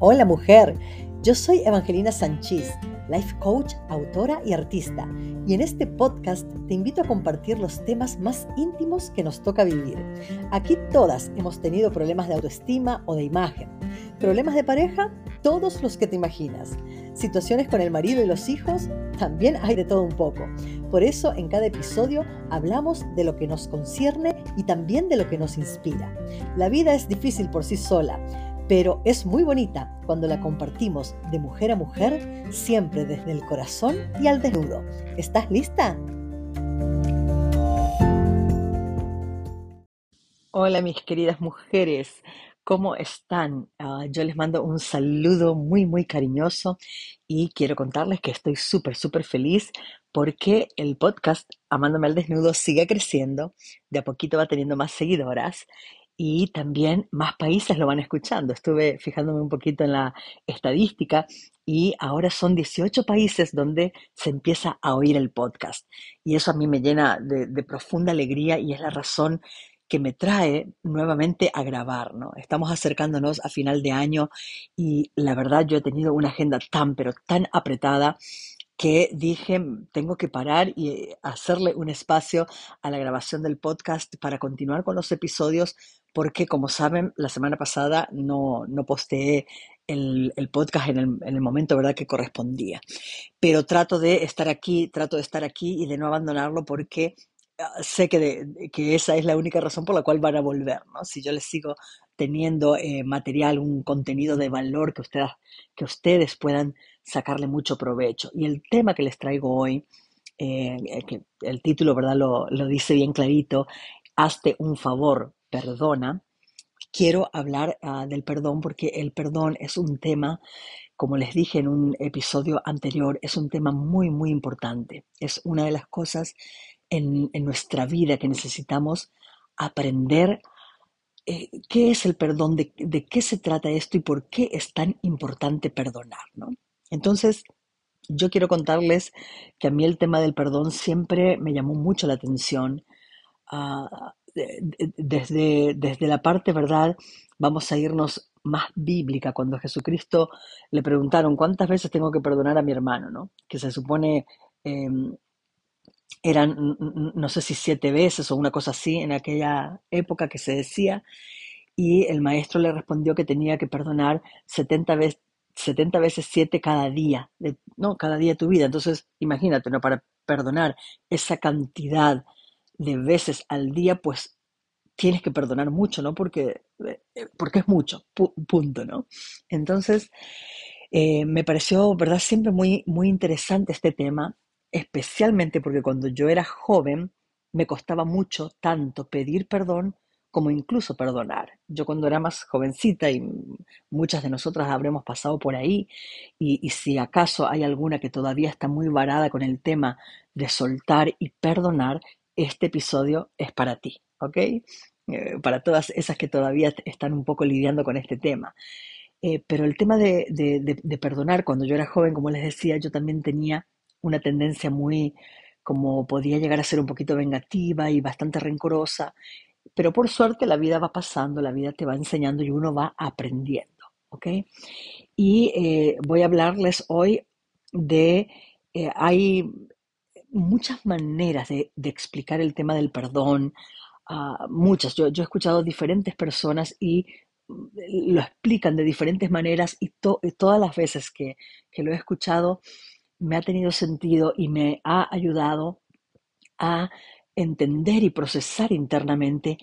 Hola mujer, yo soy Evangelina Sánchez, life coach, autora y artista, y en este podcast te invito a compartir los temas más íntimos que nos toca vivir. Aquí todas hemos tenido problemas de autoestima o de imagen, problemas de pareja, todos los que te imaginas, situaciones con el marido y los hijos, también hay de todo un poco. Por eso en cada episodio hablamos de lo que nos concierne y también de lo que nos inspira. La vida es difícil por sí sola pero es muy bonita cuando la compartimos de mujer a mujer, siempre desde el corazón y al desnudo. ¿Estás lista? Hola mis queridas mujeres, ¿cómo están? Ah, yo les mando un saludo muy, muy cariñoso y quiero contarles que estoy súper, súper feliz porque el podcast Amándome al Desnudo sigue creciendo, de a poquito va teniendo más seguidoras y también más países lo van escuchando. Estuve fijándome un poquito en la estadística y ahora son 18 países donde se empieza a oír el podcast. Y eso a mí me llena de, profunda alegría y es la razón que me trae nuevamente a grabar, ¿no? Estamos acercándonos a final de año y la verdad yo he tenido una agenda tan, pero tan apretada que dije, tengo que parar y hacerle un espacio a la grabación del podcast para continuar con los episodios porque como saben, la semana pasada no, no posteé el, podcast en el, en el, momento ¿verdad? que correspondía. Pero trato de estar aquí, trato de estar aquí y de no abandonarlo porque ah, sé que, que esa es la única razón por la cual van a volver. ¿no? Si yo les sigo teniendo eh, material, un contenido de valor que ustedes, que ustedes puedan sacarle mucho provecho. Y el tema que les traigo hoy, eh, que el título ¿verdad? Lo, lo dice bien clarito, hazte un favor, perdona, quiero hablar ah, del perdón porque el perdón es un tema, como les dije en un episodio anterior, es un tema muy, muy importante. Es una de las cosas en, nuestra vida que necesitamos aprender. Eh, ¿Qué es el perdón? De, qué se trata esto? ¿Y por qué es tan importante perdonar? Entonces, yo quiero contarles que a mí el tema del perdón siempre me llamó mucho la atención. Ah, desde, desde la parte, ¿verdad? Vamos a irnos más bíblica, cuando a Jesucristo le preguntaron cuántas veces tengo que perdonar a mi hermano, ¿no? Que se supone em, eran, no sé si siete veces o una cosa así en aquella época que se decía, y el maestro le respondió que tenía que perdonar 70 veces. 70 veces 7 cada día, no, cada día de tu vida. Entonces, imagínate, ¿no? Para perdonar esa cantidad de veces al día, pues tienes que perdonar mucho, ¿no? Porque, eh, porque es mucho, punto, ¿no? Entonces, eh, me pareció, ¿verdad? Siempre muy, muy interesante este tema, especialmente porque cuando yo era joven me costaba mucho tanto pedir perdón como incluso perdonar. Yo cuando era más jovencita y muchas de nosotras habremos pasado por ahí, y si acaso hay alguna que todavía está muy varada con el tema de soltar y perdonar, este episodio es para ti, ¿ok? Eh, para todas esas que todavía están un poco lidiando con este tema. Eh, pero el tema de, de, perdonar, cuando yo era joven, como les decía, yo también tenía una tendencia muy, como podía llegar a ser un poquito vengativa y bastante rencorosa, pero por suerte la vida va pasando, la vida te va enseñando y uno va aprendiendo, ¿ok? Y eh, voy a hablarles hoy de, hay muchas maneras de, explicar el tema del perdón, ah, muchas. Yo, he escuchado diferentes personas y mm, lo explican de diferentes maneras y, todas las veces que, lo he escuchado me ha tenido sentido y me ha ayudado a entender y procesar internamente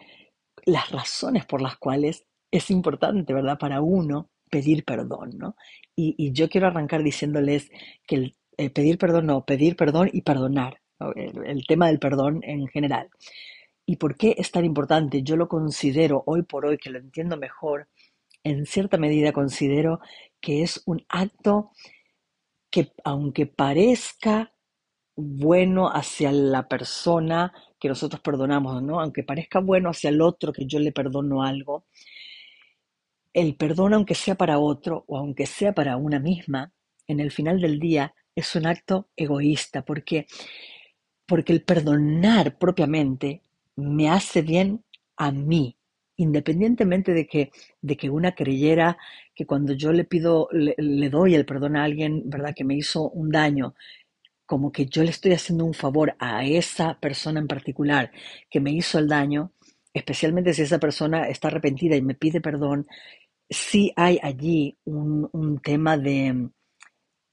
las razones por las cuales es importante, ¿verdad?, para uno pedir perdón, ¿no? Y, y yo quiero arrancar diciéndoles que el eh, pedir perdón, no, pedir perdón y perdonar, el, tema del perdón en general. ¿Y por qué es tan importante? Yo lo considero hoy por hoy, que lo entiendo mejor, en cierta medida considero que es un acto que aunque parezca bueno hacia la persona que nosotros perdonamos, ¿no? Aunque parezca bueno hacia el otro que yo le perdono algo, el perdón aunque sea para otro o aunque sea para una misma, en el final del día es un acto egoísta, porque, porque el perdonar propiamente me hace bien a mí, independientemente de que, de que una creyera que cuando yo le pido, le, doy el perdón a alguien, ¿verdad? Que me hizo un daño, como que yo le estoy haciendo un favor a esa persona en particular que me hizo el daño, especialmente si esa persona está arrepentida y me pide perdón, sí hay allí un, un tema de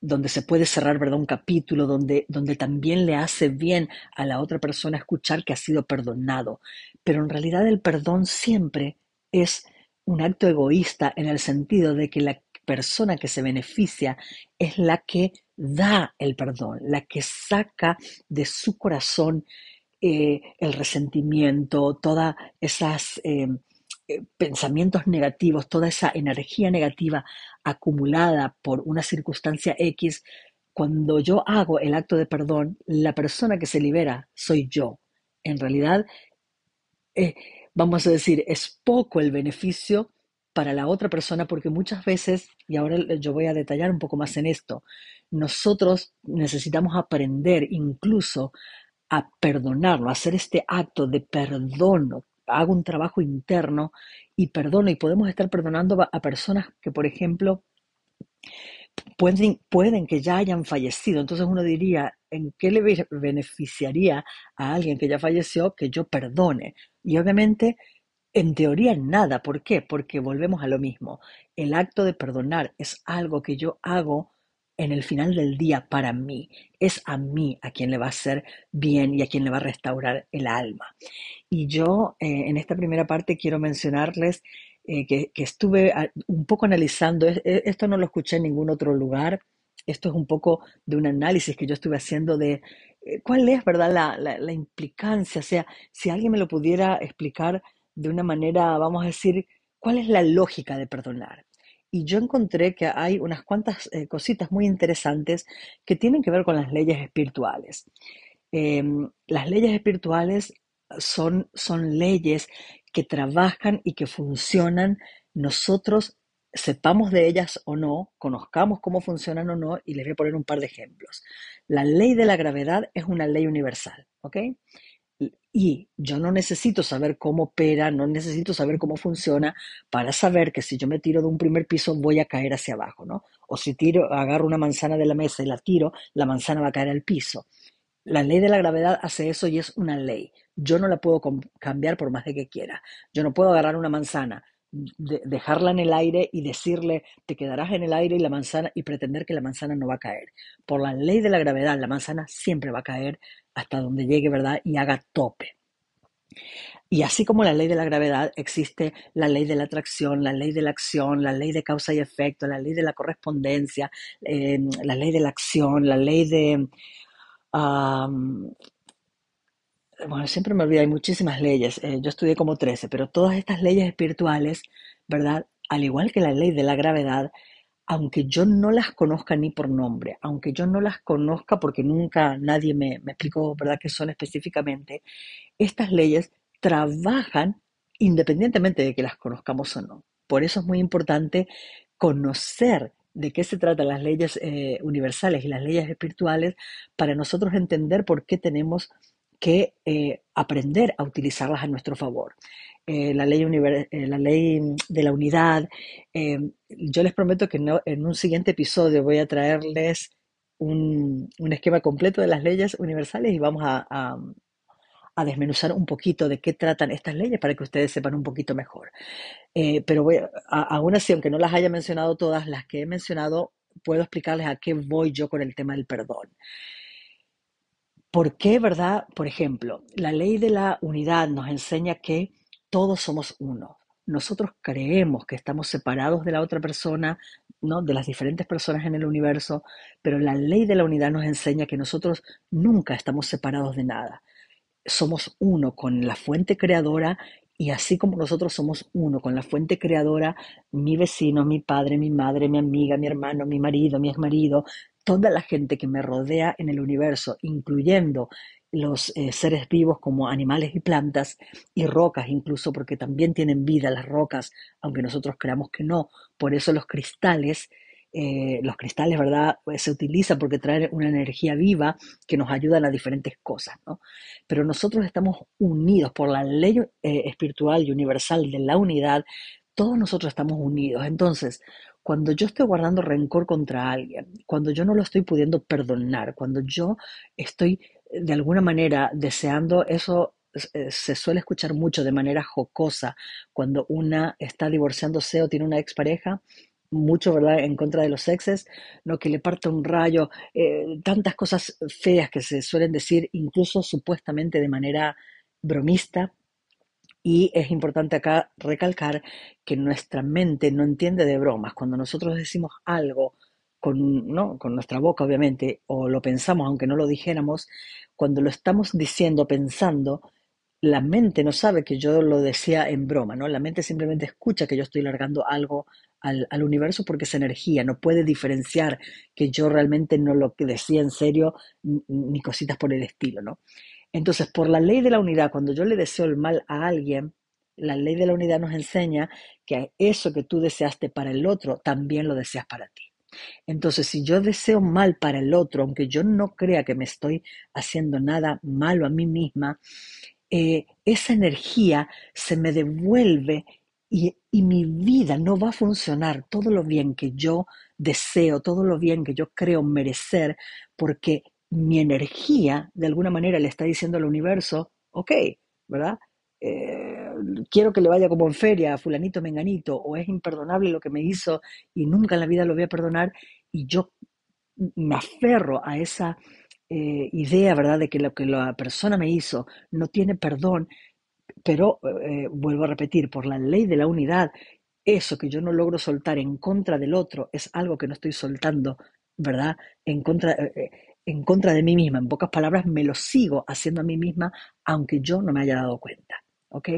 donde se puede cerrar, ¿verdad? Un capítulo donde, donde también le hace bien a la otra persona escuchar que ha sido perdonado. Pero en realidad el perdón siempre es un acto egoísta en el sentido de que la persona que se beneficia es la que da el perdón, la que saca de su corazón eh, el resentimiento, todas esas eh, eh, pensamientos negativos, toda esa energía negativa acumulada por una circunstancia X, cuando yo hago el acto de perdón, la persona que se libera soy yo. En realidad, eh, vamos a decir, es poco el beneficio para la otra persona porque muchas veces, y ahora yo voy a detallar un poco más en esto, nosotros necesitamos aprender incluso a perdonarlo, hacer este acto de perdón, hago un trabajo interno y perdono y podemos estar perdonando a personas que, por ejemplo, pueden, pueden que ya hayan fallecido. Entonces uno diría, ¿en qué le beneficiaría a alguien que ya falleció que yo perdone? Y obviamente, en teoría, nada. ¿Por qué? Porque volvemos a lo mismo. El acto de perdonar es algo que yo hago en el final del día para mí. Es a mí a quien le va a hacer bien y a quien le va a restaurar el alma. Y yo eh, en esta primera parte quiero mencionarles eh, que, estuve ah, un poco analizando, esto no lo escuché en ningún otro lugar, esto es un poco de un análisis que yo estuve haciendo de eh, cuál es, ¿verdad?, la, la, implicancia, o sea, si alguien me lo pudiera explicar de una manera, vamos a decir, cuál es la lógica de perdonar. Y yo encontré que hay unas cuantas cositas muy interesantes que tienen que ver con las leyes espirituales. Em, las leyes espirituales son, son leyes que trabajan y que funcionan, nosotros sepamos de ellas o no, conozcamos cómo funcionan o no, y les voy a poner un par de ejemplos. La ley de la gravedad es una ley universal, ¿ok? Y yo no necesito saber cómo opera, no necesito saber cómo funciona para saber que si yo me tiro de un primer piso voy a caer hacia abajo, ¿no? O si tiro, agarro una manzana de la mesa y la tiro, la manzana va a caer al piso. La ley de la gravedad hace eso y es una ley. Yo no la puedo cambiar por más de que quiera. Yo no puedo agarrar una manzana, dejarla en el aire y decirle, te quedarás en el aire y la manzana y pretender que la manzana no va a caer. Por la ley de la gravedad, la manzana siempre va a caer hasta donde llegue, ¿verdad? Y haga tope. Y así como la ley de la gravedad, existe la ley de la atracción, la ley de la acción, la ley de causa y efecto, la ley de la correspondencia, eh, la ley de la acción, la ley de, bueno, siempre me olvido, hay muchísimas leyes, eh, yo estudié como 13, pero todas estas leyes espirituales, ¿verdad? Al igual que la ley de la gravedad, aunque yo no las conozca ni por nombre, aunque yo no las conozca porque nunca nadie me, explicó, ¿verdad?, qué son específicamente, estas leyes trabajan independientemente de que las conozcamos o no. Por eso es muy importante conocer de qué se tratan las leyes eh, universales y las leyes espirituales para nosotros entender por qué tenemos que eh, aprender a utilizarlas a nuestro favor. Eh, la, ley la ley de la unidad, yo les prometo que en un siguiente episodio voy a traerles un, esquema completo de las leyes universales y vamos a, desmenuzar un poquito de qué tratan estas leyes para que ustedes sepan un poquito mejor. Eh, pero aún así, aunque no las haya mencionado todas, las que he mencionado, puedo explicarles a qué voy yo con el tema del perdón. ¿Por qué, verdad? Por ejemplo, la ley de la unidad nos enseña que todos somos uno. Nosotros creemos que estamos separados de la otra persona, ¿no? de las diferentes personas en el universo, pero la ley de la unidad nos enseña que nosotros nunca estamos separados de nada somos uno con la fuente creadora y así como nosotros somos uno con la fuente creadora, mi vecino, mi padre, mi madre, mi amiga, mi hermano, mi marido, mi exmarido, toda la gente que me rodea en el universo, incluyendo los eh, seres vivos como animales y plantas y rocas incluso, porque también tienen vida las rocas, aunque nosotros creamos que no. Por eso los cristales eh, los cristales, ¿verdad? Pues, se utilizan porque traen una energía viva que nos ayudan a diferentes cosas, ¿no? Pero nosotros estamos unidos por la ley eh, espiritual y universal de la unidad, todos nosotros estamos unidos. Entonces, cuando yo estoy guardando rencor contra alguien, cuando yo no lo estoy pudiendo perdonar, cuando yo estoy de alguna manera deseando eso eh, se suele escuchar mucho de manera jocosa cuando una está divorciándose o tiene una expareja, mucho, ¿verdad?, en contra de los exes, ¿no? Que le parte un rayo, eh, tantas cosas feas que se suelen decir, incluso supuestamente de manera bromista. Y es importante acá recalcar que nuestra mente no entiende de bromas. Cuando nosotros decimos algo con, ¿no? con nuestra boca, obviamente, o lo pensamos aunque no lo dijéramos, cuando lo estamos diciendo, pensando, la mente no sabe que yo lo decía en broma, ¿no? La mente simplemente escucha que yo estoy largando algo al, universo porque es energía, no puede diferenciar que yo realmente no lo decía en serio ni cositas por el estilo, ¿no? Entonces, por la ley de la unidad, cuando yo le deseo el mal a alguien, la ley de la unidad nos enseña que eso que tú deseaste para el otro, también lo deseas para ti. Entonces, si yo deseo mal para el otro, aunque yo no crea que me estoy haciendo nada malo a mí misma, eh, esa energía se me devuelve y, y, mi vida no va a funcionar todo lo bien que yo deseo, todo lo bien que yo creo merecer, porque mi energía de alguna manera le está diciendo al universo, ok, ¿verdad? Eh, quiero que le vaya como en feria a fulanito menganito, o es imperdonable lo que me hizo y nunca en la vida lo voy a perdonar, y yo me aferro a esa eh, idea, ¿verdad?, de que lo que la persona me hizo no tiene perdón, pero eh, vuelvo a repetir, por la ley de la unidad, eso que yo no logro soltar en contra del otro es algo que no estoy soltando, ¿verdad?, en contra, eh, en contra de mí misma. En pocas palabras, me lo sigo haciendo a mí misma, aunque yo no me haya dado cuenta. ¿Ok?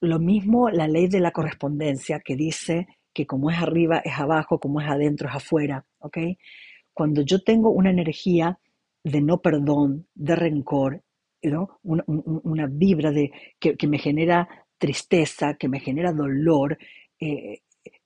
lo mismo la ley de la correspondencia que dice que como es arriba es abajo, como es adentro es afuera. ¿Ok? Cuando yo tengo una energía de no perdón, de rencor, una, vibra de, que, me genera tristeza, que me genera dolor, eh,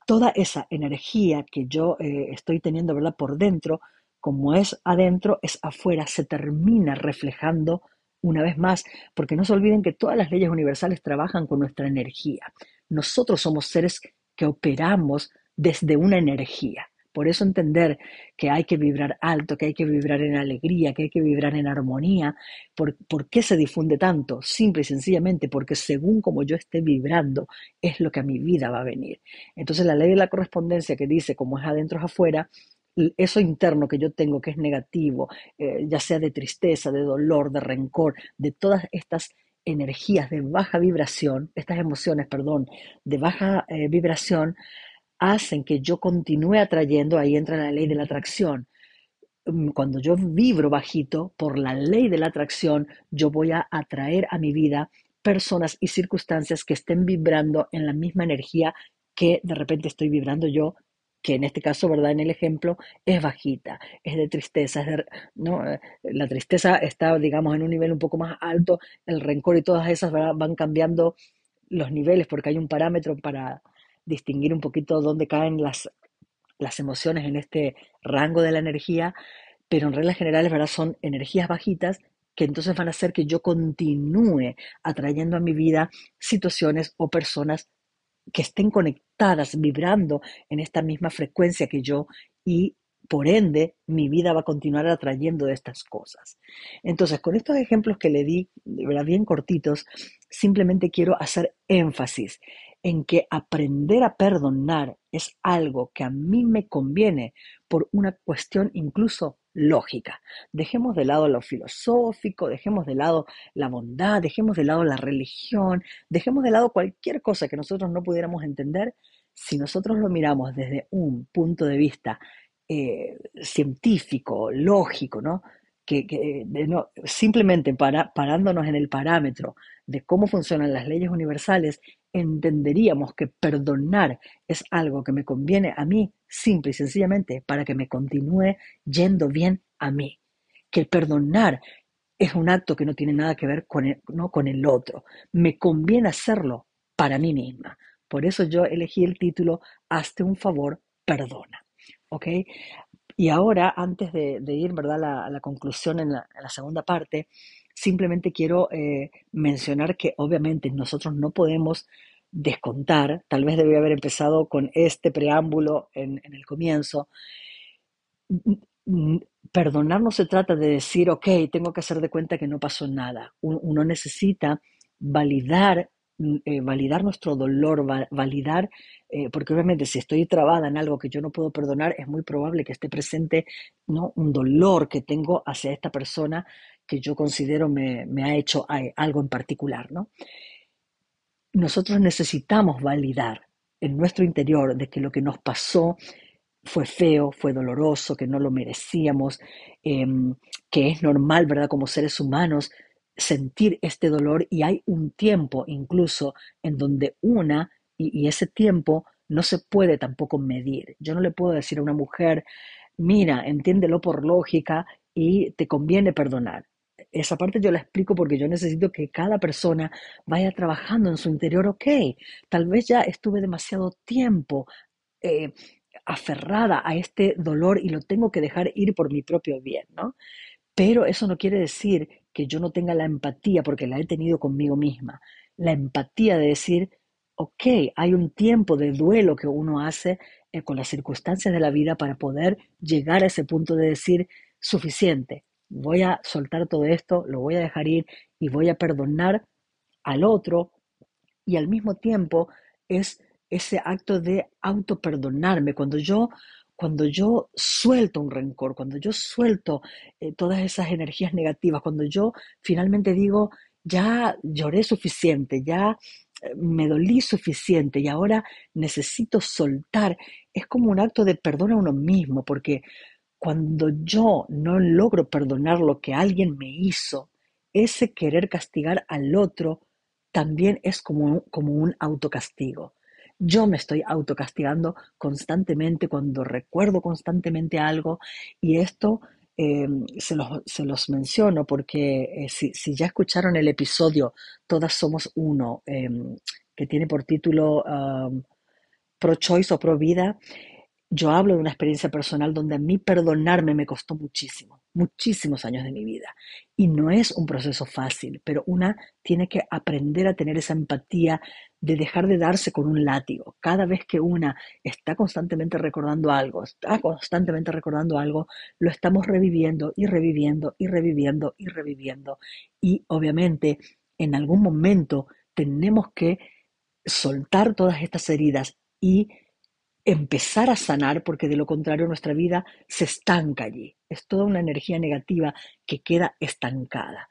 toda esa energía que yo eh, estoy teniendo ¿verdad? por dentro, como es adentro, es afuera, se termina reflejando una vez más, porque no se olviden que todas las leyes universales trabajan con nuestra energía. Nosotros somos seres que operamos desde una energía. Por eso entender que hay que vibrar alto, que hay que vibrar en alegría, que hay que vibrar en armonía. ¿Por, qué se difunde tanto? Simple y sencillamente porque según como yo esté vibrando es lo que a mi vida va a venir. Entonces la ley de la correspondencia que dice como es adentro es afuera, eso interno que yo tengo que es negativo, eh, ya sea de tristeza, de dolor, de rencor, de todas estas energías de baja vibración, estas emociones, perdón, de baja eh, vibración, hacen que yo continúe atrayendo, ahí entra la ley de la atracción. Mm, cuando yo vibro bajito, por la ley de la atracción, yo voy a atraer a mi vida personas y circunstancias que estén vibrando en la misma energía que de repente estoy vibrando yo, que en este caso, ¿verdad? En el ejemplo, es bajita, es de tristeza, ¿no? Eh, la tristeza está, digamos, en un nivel un poco más alto, el rencor y todas esas van cambiando los niveles porque hay un parámetro para, distinguir un poquito dónde caen las, las emociones en este rango de la energía, pero en reglas generales, ¿verdad? Son energías bajitas que entonces van a hacer que yo continúe atrayendo a mi vida situaciones o personas que estén conectadas, vibrando en esta misma frecuencia que yo y por ende mi vida va a continuar atrayendo estas cosas. Entonces, con estos ejemplos que le di, ¿verdad? bien cortitos, simplemente quiero hacer énfasis en que aprender a perdonar es algo que a mí me conviene por una cuestión incluso lógica. Dejemos de lado lo filosófico, dejemos de lado la bondad, dejemos de lado la religión, dejemos de lado cualquier cosa que nosotros no pudiéramos entender si nosotros lo miramos desde un punto de vista eh, científico, lógico, ¿no? Simplemente para, parándonos en el parámetro de cómo funcionan las leyes universales entenderíamos que perdonar es algo que me conviene a mí, simple y sencillamente, para que me continúe yendo bien a mí. Que perdonar es un acto que no tiene nada que ver con el, no, con el otro. Me conviene hacerlo para mí misma. Por eso yo elegí el título Hazte un favor perdona. ¿Ok? Y ahora, antes de, ir ¿verdad? A, la, conclusión en la, segunda parte, simplemente quiero eh, mencionar que obviamente nosotros no podemos descontar, tal vez debía haber empezado con este preámbulo en, en el comienzo, perdonar no se trata de decir, ok, tengo que hacer de cuenta que no pasó nada. Uno necesita validar, eh, validar nuestro dolor, validar, eh, porque obviamente si estoy trabada en algo que yo no puedo perdonar, es muy probable que esté presente ¿no? un dolor que tengo hacia esta persona que yo considero me, me ha hecho algo en particular. ¿no? Nosotros necesitamos validar en nuestro interior de que lo que nos pasó fue feo, fue doloroso, que no lo merecíamos, em, que es normal, ¿verdad? Como seres humanos sentir este dolor y hay un tiempo incluso en donde una, y, ese tiempo no se puede tampoco medir. Yo no le puedo decir a una mujer, mira, entiéndelo por lógica y te conviene perdonar. Esa parte yo la explico porque yo necesito que cada persona vaya trabajando en su interior, ok, tal vez ya estuve demasiado tiempo eh, aferrada a este dolor y lo tengo que dejar ir por mi propio bien, ¿no? Pero eso no quiere decir que yo no tenga la empatía porque la he tenido conmigo misma. La empatía de decir, ok, hay un tiempo de duelo que uno hace eh, con las circunstancias de la vida para poder llegar a ese punto de decir, suficiente, voy a soltar todo esto, lo voy a dejar ir y voy a perdonar al otro y al mismo tiempo es ese acto de auto-perdonarme, cuando yo, cuando yo suelto un rencor, cuando yo suelto eh, todas esas energías negativas, cuando yo finalmente digo, ya lloré suficiente, ya eh, me dolí suficiente y ahora necesito soltar, es como un acto de perdón a uno mismo, porque cuando yo no logro perdonar lo que alguien me hizo, ese querer castigar al otro también es como, como un autocastigo. Yo me estoy autocastigando constantemente cuando recuerdo constantemente algo y esto eh, se, los, menciono porque eh, si, ya escucharon el episodio Todas Somos Uno, eh, que tiene por título Pro Choice o Pro Vida, yo hablo de una experiencia personal donde a mí perdonarme me costó muchísimo, muchísimos años de mi vida. Y no es un proceso fácil, pero una tiene que aprender a tener esa empatía de dejar de darse con un látigo. Cada vez que una está constantemente recordando algo, está constantemente recordando algo, lo estamos reviviendo y reviviendo y reviviendo y reviviendo. Y obviamente en algún momento tenemos que soltar todas estas heridas y empezar a sanar, porque de lo contrario nuestra vida se estanca allí. Es toda una energía negativa que queda estancada.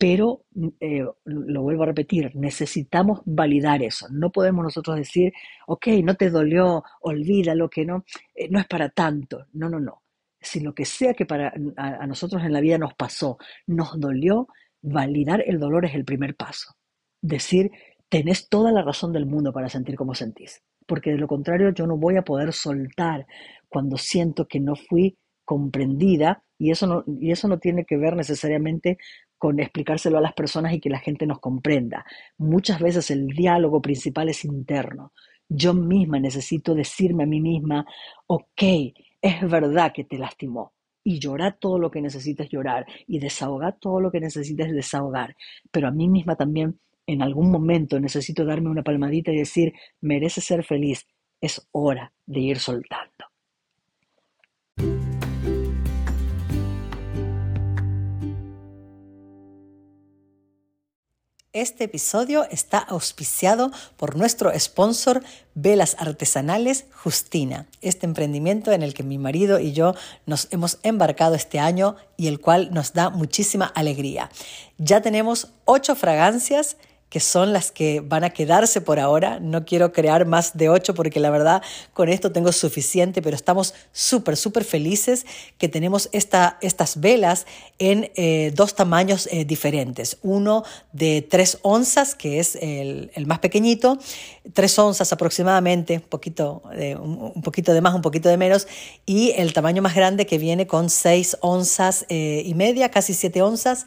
Pero, eh, lo vuelvo a repetir, necesitamos validar eso. No podemos nosotros decir, ok, no te dolió, olvídalo, que no, eh, no es para tanto. No, no, no. Si lo que sea que para a nosotros en la vida nos pasó, nos dolió, validar el dolor es el primer paso. Decir, tenés toda la razón del mundo para sentir como sentís porque de lo contrario yo no voy a poder soltar cuando siento que no fui comprendida y eso no, y eso no tiene que ver necesariamente con explicárselo a las personas y que la gente nos comprenda. Muchas veces el diálogo principal es interno. Yo misma necesito decirme a mí misma, ok, es verdad que te lastimó, y llorar todo lo que necesites llorar y desahogar todo lo que necesites desahogar, pero a mí misma también en algún momento necesito darme una palmadita y decir, merece ser feliz, es hora de ir soltando. Este episodio está auspiciado por nuestro sponsor Velas Artesanales Justina, este emprendimiento en el que mi marido y yo nos hemos embarcado este año y el cual nos da muchísima alegría. Ya tenemos ocho fragancias que son las que van a quedarse por ahora. No quiero crear más de ocho porque la verdad con esto tengo suficiente, pero estamos súper, súper felices que tenemos esta, estas velas en eh, dos tamaños eh, diferentes. Uno de tres onzas, que es el, más pequeñito, tres onzas aproximadamente, un poquito, un, poquito de más, un poquito de menos, y el tamaño más grande que viene con seis onzas eh, y media, casi siete onzas.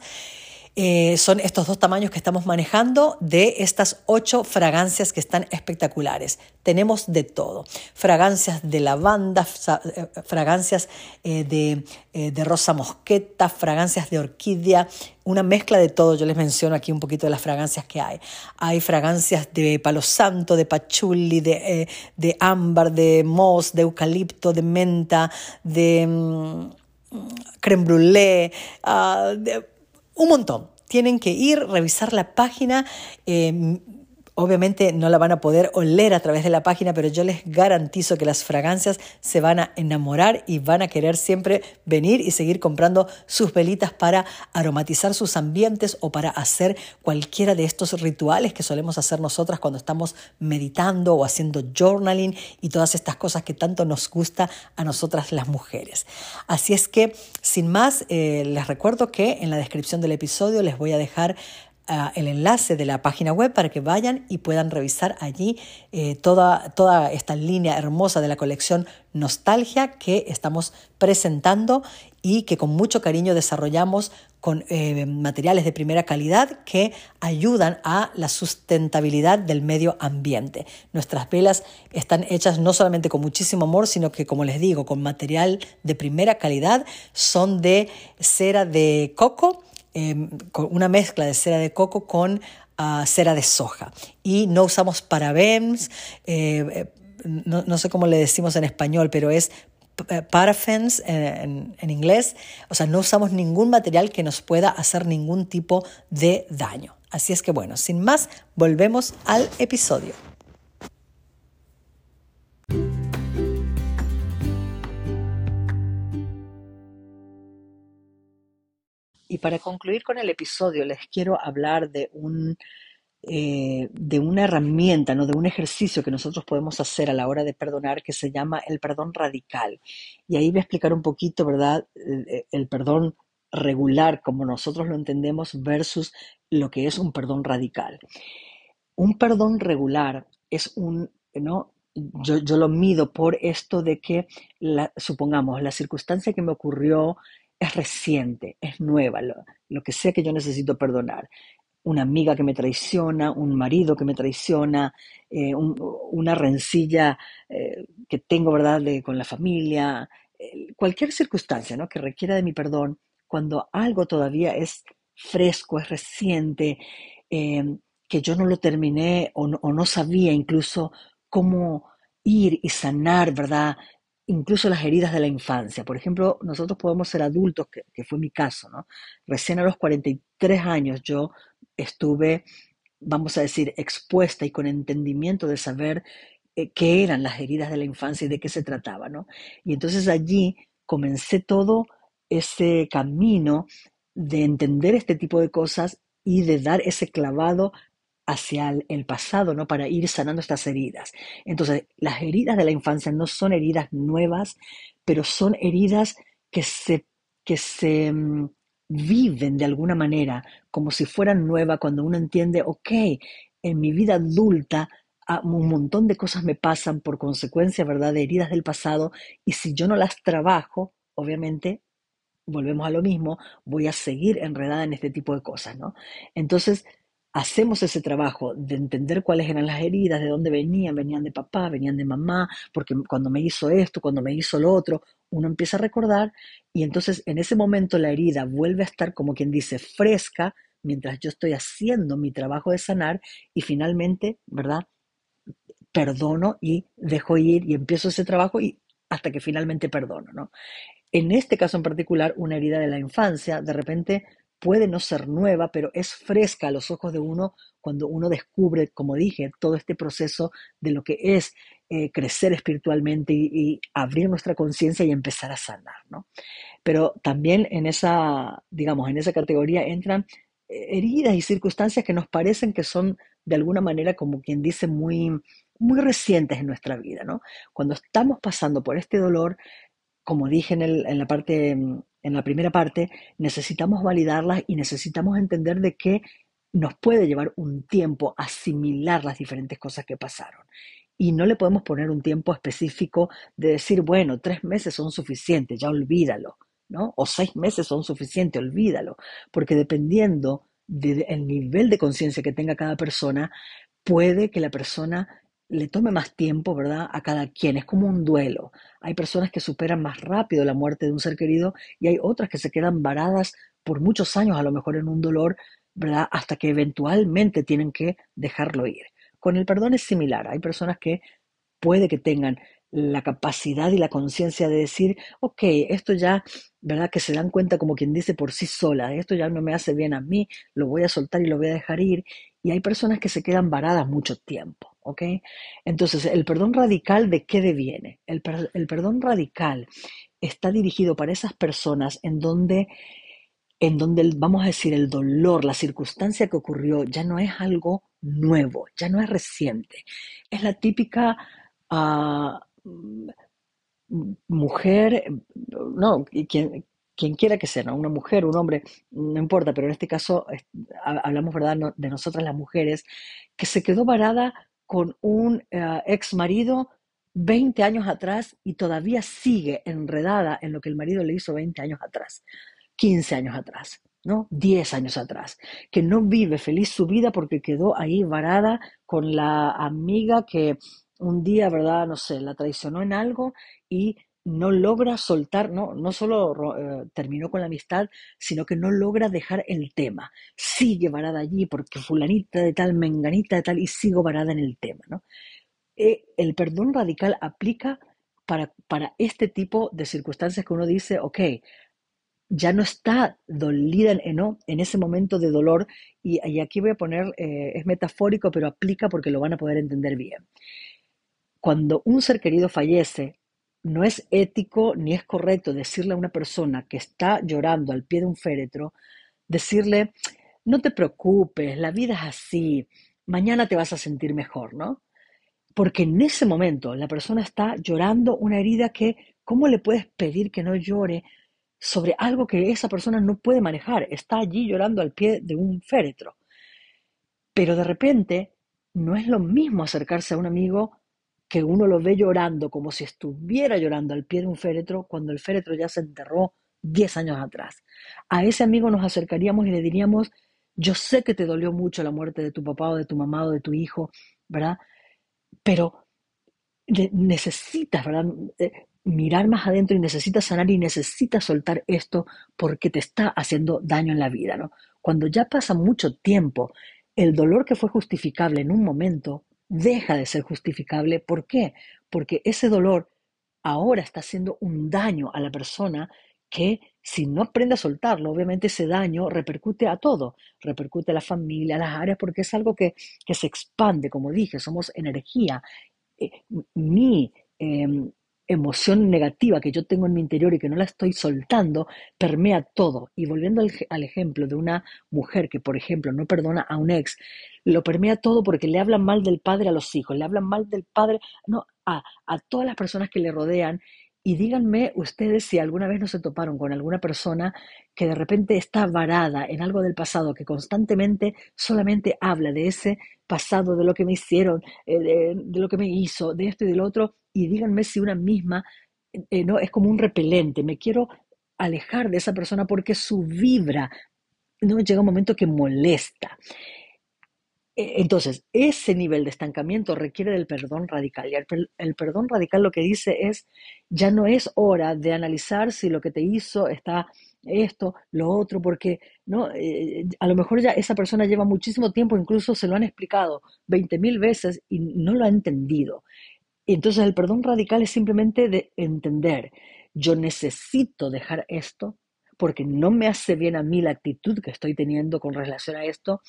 Eh, son estos dos tamaños que estamos manejando de estas ocho fragancias que están espectaculares. Tenemos de todo. Fragancias de lavanda, eh, fragancias eh, de, de rosa mosqueta, fragancias de orquídea, una mezcla de todo. Yo les menciono aquí un poquito de las fragancias que hay. Hay fragancias de palo santo, de pachuli, de, de ámbar, de moss, de eucalipto, de menta, de mm, creme brûlée, uh, de, un montón. Tienen que ir, revisar la página. Eh, Obviamente no la van a poder oler a través de la página, pero yo les garantizo que las fragancias se van a enamorar y van a querer siempre venir y seguir comprando sus velitas para aromatizar sus ambientes o para hacer cualquiera de estos rituales que solemos hacer nosotras cuando estamos meditando o haciendo journaling y todas estas cosas que tanto nos gusta a nosotras las mujeres. Así es que, sin más, eh, les recuerdo que en la descripción del episodio les voy a dejar el enlace de la página web para que vayan y puedan revisar allí eh, toda, toda esta línea hermosa de la colección Nostalgia que estamos presentando y que con mucho cariño desarrollamos con eh, materiales de primera calidad que ayudan a la sustentabilidad del medio ambiente. Nuestras velas están hechas no solamente con muchísimo amor, sino que, como les digo, con material de primera calidad. Son de cera de coco, Em, con una mezcla de cera de coco con ah, cera de soja. Y no usamos parabens, eh, eh, no, sé cómo le decimos en español, pero es eh, parabens en, en, inglés. O sea, no usamos ningún material que nos pueda hacer ningún tipo de daño. Así es que bueno, sin más, volvemos al episodio. Y para concluir con el episodio, les quiero hablar de un eh, de una herramienta, ¿no? de un ejercicio que nosotros podemos hacer a la hora de perdonar que se llama el perdón radical. Y ahí voy a explicar un poquito, ¿verdad?, el, el perdón regular como nosotros lo entendemos versus lo que es un perdón radical. Un perdón regular es un, ¿no? Yo, yo lo mido por esto de que, supongamos, la circunstancia que me ocurrió es reciente, es nueva, lo, que sea que yo necesito perdonar. Una amiga que me traiciona, un marido que me traiciona, eh, una rencilla eh, que tengo, ¿verdad?, con la familia, cualquier circunstancia, ¿no?, que requiera de mi perdón, cuando algo todavía es fresco, es reciente, que yo no lo terminé o no sabía incluso cómo ir y sanar, ¿verdad? Incluso las heridas de la infancia. Por ejemplo, nosotros podemos ser adultos, que, fue mi caso, ¿no? Recién a los 43 años yo estuve, vamos a decir, expuesta y con entendimiento de saber eh, qué eran las heridas de la infancia y de qué se trataba, ¿no? Y entonces allí comencé todo ese camino de entender este tipo de cosas y de dar ese clavado hacia el, pasado, ¿no? Para ir sanando estas heridas. Entonces, las heridas de la infancia no son heridas nuevas, pero son heridas que se, que se mm, viven de alguna manera como si fueran nuevas cuando uno entiende, ok, en mi vida adulta ah, un montón de cosas me pasan por consecuencia, ¿verdad?, de heridas del pasado y si yo no las trabajo, obviamente volvemos a lo mismo, voy a seguir enredada en este tipo de cosas, ¿no? Entonces, hacemos ese trabajo de entender cuáles eran las heridas, de dónde venían, venían de papá, venían de mamá, porque cuando me hizo esto, cuando me hizo lo otro, uno empieza a recordar y entonces en ese momento la herida vuelve a estar como quien dice fresca mientras yo estoy haciendo mi trabajo de sanar y finalmente, ¿verdad? Perdono y dejo ir y empiezo ese trabajo y hasta que finalmente perdono, ¿no? En este caso en particular, una herida de la infancia, de repente puede no ser nueva, pero es fresca a los ojos de uno cuando uno descubre, como dije, todo este proceso de lo que es eh, crecer espiritualmente y, abrir nuestra conciencia y empezar a sanar, ¿no? Pero también en esa, digamos, en esa categoría entran eh, heridas y circunstancias que nos parecen que son de alguna manera, como quien dice, muy, muy recientes en nuestra vida, ¿no? Cuando estamos pasando por este dolor, como dije en, el, en la parte en la primera parte, necesitamos validarlas y necesitamos entender de que nos puede llevar un tiempo asimilar las diferentes cosas que pasaron. Y no le podemos poner un tiempo específico de decir, bueno, tres meses son suficientes, ya olvídalo. ¿no? O seis meses son suficientes, olvídalo, porque dependiendo del nivel de conciencia que tenga cada persona, puede que la persona le tome más tiempo, ¿verdad? A cada quien. Es como un duelo. Hay personas que superan más rápido la muerte de un ser querido y hay otras que se quedan varadas por muchos años, a lo mejor en un dolor, ¿verdad? Hasta que eventualmente tienen que dejarlo ir. Con el perdón es similar. Hay personas que puede que tengan la capacidad y la conciencia de decir, ok, esto ya, ¿verdad? Que se dan cuenta como quien dice por sí sola, esto ya no me hace bien a mí, lo voy a soltar y lo voy a dejar ir. Y hay personas que se quedan varadas mucho tiempo. ¿Ok? Entonces, el perdón radical, ¿de qué deviene? El, el perdón radical está dirigido para esas personas en donde, en donde, vamos a decir, el dolor, la circunstancia que ocurrió ya no es algo nuevo, ya no es reciente. Es la típica uh, mujer, no, quien, quien quiera que sea, ¿no? una mujer, un hombre, no importa, pero en este caso hablamos ¿verdad? de nosotras las mujeres, que se quedó varada con un uh, ex marido 20 años atrás y todavía sigue enredada en lo que el marido le hizo 20 años atrás, 15 años atrás, ¿no? 10 años atrás, que no vive feliz su vida porque quedó ahí varada con la amiga que un día, ¿verdad? No sé, la traicionó en algo y no logra soltar, no, no solo eh, terminó con la amistad, sino que no logra dejar el tema. Sigue varada allí porque fulanita de tal, menganita de tal, y sigo varada en el tema. ¿no? Eh, el perdón radical aplica para, para este tipo de circunstancias que uno dice, ok, ya no está dolida en, en ese momento de dolor, y, aquí voy a poner, eh, es metafórico, pero aplica porque lo van a poder entender bien. Cuando un ser querido fallece, no es ético ni es correcto decirle a una persona que está llorando al pie de un féretro, decirle, no te preocupes, la vida es así, mañana te vas a sentir mejor, ¿no? Porque en ese momento la persona está llorando una herida que, ¿cómo le puedes pedir que no llore sobre algo que esa persona no puede manejar? Está allí llorando al pie de un féretro. Pero de repente no es lo mismo acercarse a un amigo que uno lo ve llorando como si estuviera llorando al pie de un féretro cuando el féretro ya se enterró 10 años atrás. A ese amigo nos acercaríamos y le diríamos, yo sé que te dolió mucho la muerte de tu papá o de tu mamá o de tu hijo, ¿verdad? Pero necesitas, ¿verdad? Eh, mirar más adentro y necesitas sanar y necesitas soltar esto porque te está haciendo daño en la vida, ¿no? Cuando ya pasa mucho tiempo, el dolor que fue justificable en un momento deja de ser justificable. ¿Por qué? Porque ese dolor ahora está haciendo un daño a la persona que si no aprende a soltarlo, obviamente ese daño repercute a todo, repercute a la familia, a las áreas, porque es algo que, que se expande, como dije, somos energía. Eh, mi em, emoción negativa que yo tengo en mi interior y que no la estoy soltando, permea todo. Y volviendo al, ejemplo de una mujer que, por ejemplo, no perdona a un ex, lo permea todo porque le hablan mal del padre a los hijos, le hablan mal del padre no, a, a todas las personas que le rodean. Y díganme ustedes si alguna vez no se toparon con alguna persona que de repente está varada en algo del pasado, que constantemente solamente habla de ese pasado, de lo que me hicieron, eh, de, lo que me hizo, de esto y del otro, y díganme si una misma eh, no es como un repelente, me quiero alejar de esa persona porque su vibra no llega un momento que molesta. E, entonces, ese nivel de estancamiento requiere del perdón radical. Y el, perdón radical lo que dice es, ya no es hora de analizar si lo que te hizo está esto, lo otro, porque ¿no? Eh, a lo mejor ya esa persona lleva muchísimo tiempo, incluso se lo han explicado 20 mil veces y no lo ha entendido. Entonces el perdón radical es simplemente de entender, yo necesito dejar esto porque no me hace bien a mí la actitud que estoy teniendo con relación a esto,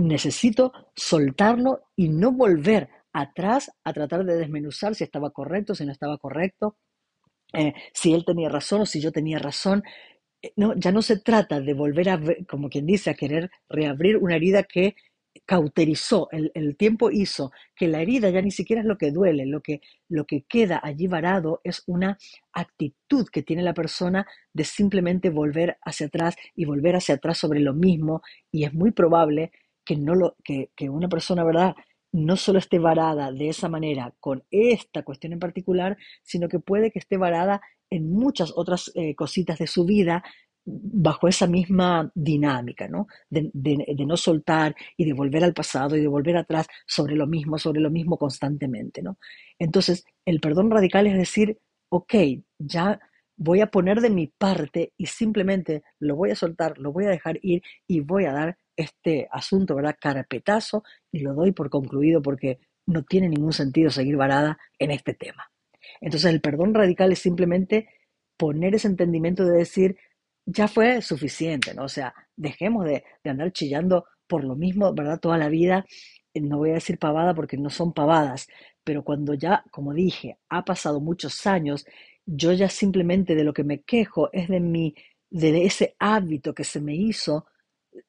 necesito soltarlo y no volver atrás a tratar de desmenuzar si estaba correcto, si no estaba correcto, eh, si él tenía razón o si yo tenía razón. Eh, no, ya no se trata de volver a, como quien dice, a querer reabrir una herida que cauterizó, el, el, tiempo hizo que la herida ya ni siquiera es lo que duele, lo que, lo que queda allí varado es una actitud que tiene la persona de simplemente volver hacia atrás y volver hacia atrás sobre lo mismo y es muy probable que, no lo, que, que una persona, ¿verdad? no solo esté varada de esa manera con esta cuestión en particular, sino que puede que esté varada en muchas otras eh, cositas de su vida bajo esa misma dinámica, ¿no? De, de, no soltar y de volver al pasado y de volver atrás sobre lo mismo, sobre lo mismo constantemente, ¿no? Entonces, el perdón radical es decir, ok, ya voy a poner de mi parte y simplemente lo voy a soltar, lo voy a dejar ir y voy a dar este asunto, ¿verdad? Carpetazo y lo doy por concluido porque no tiene ningún sentido seguir varada en este tema. Entonces el perdón radical es simplemente poner ese entendimiento de decir, ya fue suficiente, ¿no? O sea, dejemos de, andar chillando por lo mismo, ¿verdad? Toda la vida. No voy a decir pavada porque no son pavadas, pero cuando ya, como dije, ha pasado muchos años, yo ya simplemente de lo que me quejo es de mi, de ese hábito que se me hizo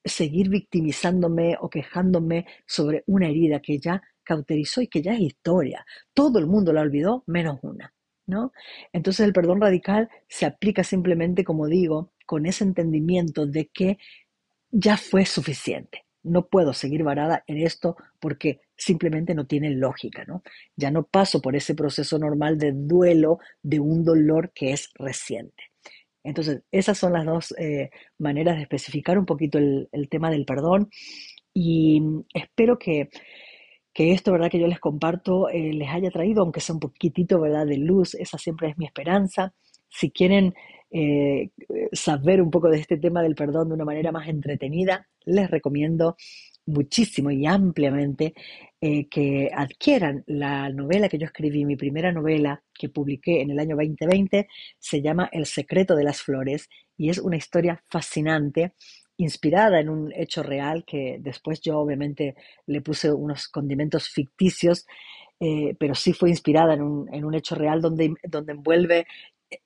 seguir victimizándome o quejándome sobre una herida que ya cauterizó y que ya es historia. Todo el mundo la olvidó, menos una. ¿no? Entonces el perdón radical se aplica simplemente, como digo, con ese entendimiento de que ya fue suficiente. No puedo seguir varada en esto porque simplemente no tiene lógica, ¿no? Ya no paso por ese proceso normal de duelo de un dolor que es reciente. Entonces, esas son las dos eh, maneras de especificar un poquito el, tema del perdón y espero que, esto, ¿verdad? Que yo les comparto eh, les haya traído, aunque sea un poquitito, ¿verdad? De luz, esa siempre es mi esperanza. Si quieren eh, saber un poco de este tema del perdón de una manera más entretenida, les recomiendo muchísimo y ampliamente eh, que adquieran la novela que yo escribí, mi primera novela que publiqué en el año 2020, se llama El secreto de las flores y es una historia fascinante inspirada en un hecho real que después yo obviamente le puse unos condimentos ficticios, eh, pero sí fue inspirada en un, en un hecho real donde, donde envuelve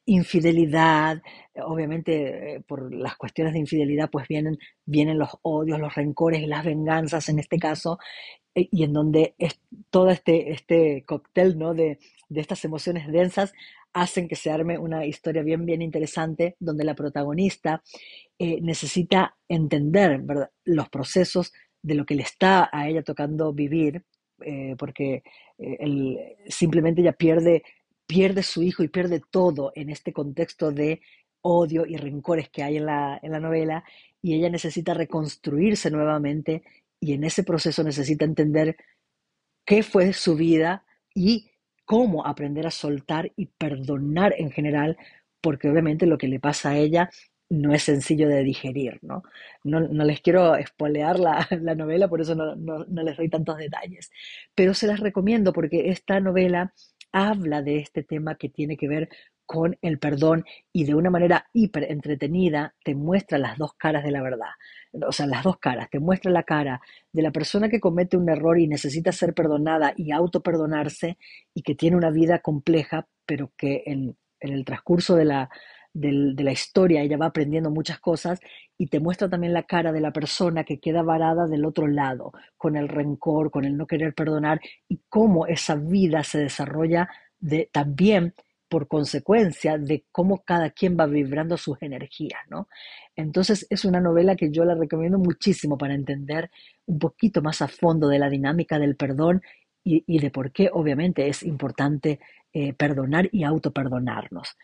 infidelidad, obviamente eh, por las cuestiones de infidelidad pues vienen, vienen los odios, los rencores y las venganzas en este caso, y en donde es, todo este, este cóctel ¿no? de, de estas emociones densas hacen que se arme una historia bien, bien interesante donde la protagonista eh, necesita entender los procesos de lo que le está a ella tocando vivir, porque simplemente ella pierde pierde su hijo y pierde todo en este contexto de odio y rencores que hay en la, en la novela y ella necesita reconstruirse nuevamente y en ese proceso necesita entender qué fue su vida y cómo aprender a soltar y perdonar en general, porque obviamente lo que le pasa a ella no es sencillo de digerir, ¿no? No, les quiero espolear la, la novela, por eso no, no, les doy tantos detalles, pero se las recomiendo porque esta novela habla de este tema que tiene que ver con el perdón y de una manera hiper entretenida te muestra las dos caras de la verdad. O sea, las dos caras. Te muestra la cara de la persona que comete un error y necesita ser perdonada y auto perdonarse y que tiene una vida compleja, pero que en, en el transcurso de la, de la historia, ella va aprendiendo muchas cosas y te muestra también la cara de la persona que queda varada del otro lado, con el rencor, con el no querer perdonar y cómo esa vida se desarrolla de, también por consecuencia de cómo cada quien va vibrando sus energías, ¿no? Entonces es una novela que yo la recomiendo muchísimo para entender un poquito más a fondo de la dinámica del perdón y, de por qué obviamente es importante eh, perdonar y autoperdonarnos.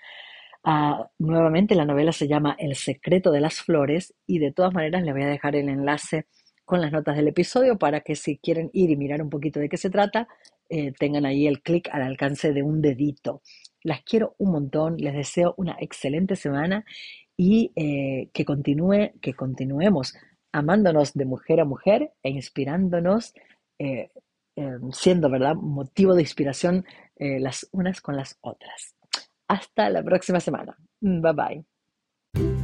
Ah, nuevamente la novela se llama El secreto de las flores y de todas maneras le voy a dejar el enlace con las notas del episodio para que si quieren ir y mirar un poquito de qué se trata, eh, tengan ahí el clic al alcance de un dedito. Las quiero un montón, les deseo una excelente semana y eh, que continúe, que continuemos amándonos de mujer a mujer e inspirándonos, eh, siendo verdad motivo de inspiración las unas con las otras. Hasta la próxima semana. Bye bye.